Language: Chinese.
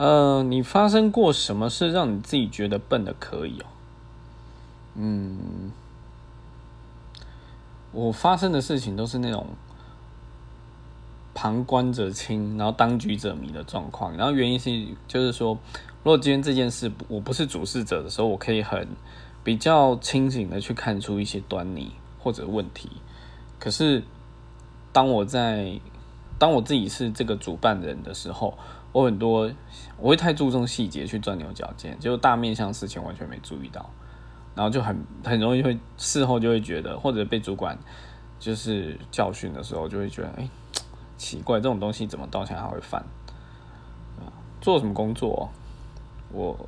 呃，你发生过什么事让你自己觉得笨的可以哦？嗯，我发生的事情都是那种旁观者清，然后当局者迷的状况。然后原因是，就是说，如果今天这件事我不是主事者的时候，我可以很比较清醒的去看出一些端倪或者问题。可是，当我在当我自己是这个主办人的时候，我很多我会太注重细节去钻牛角尖，就大面向事情完全没注意到，然后就很很容易会事后就会觉得，或者被主管就是教训的时候，就会觉得哎奇怪，这种东西怎么到现在还会犯？做什么工作？我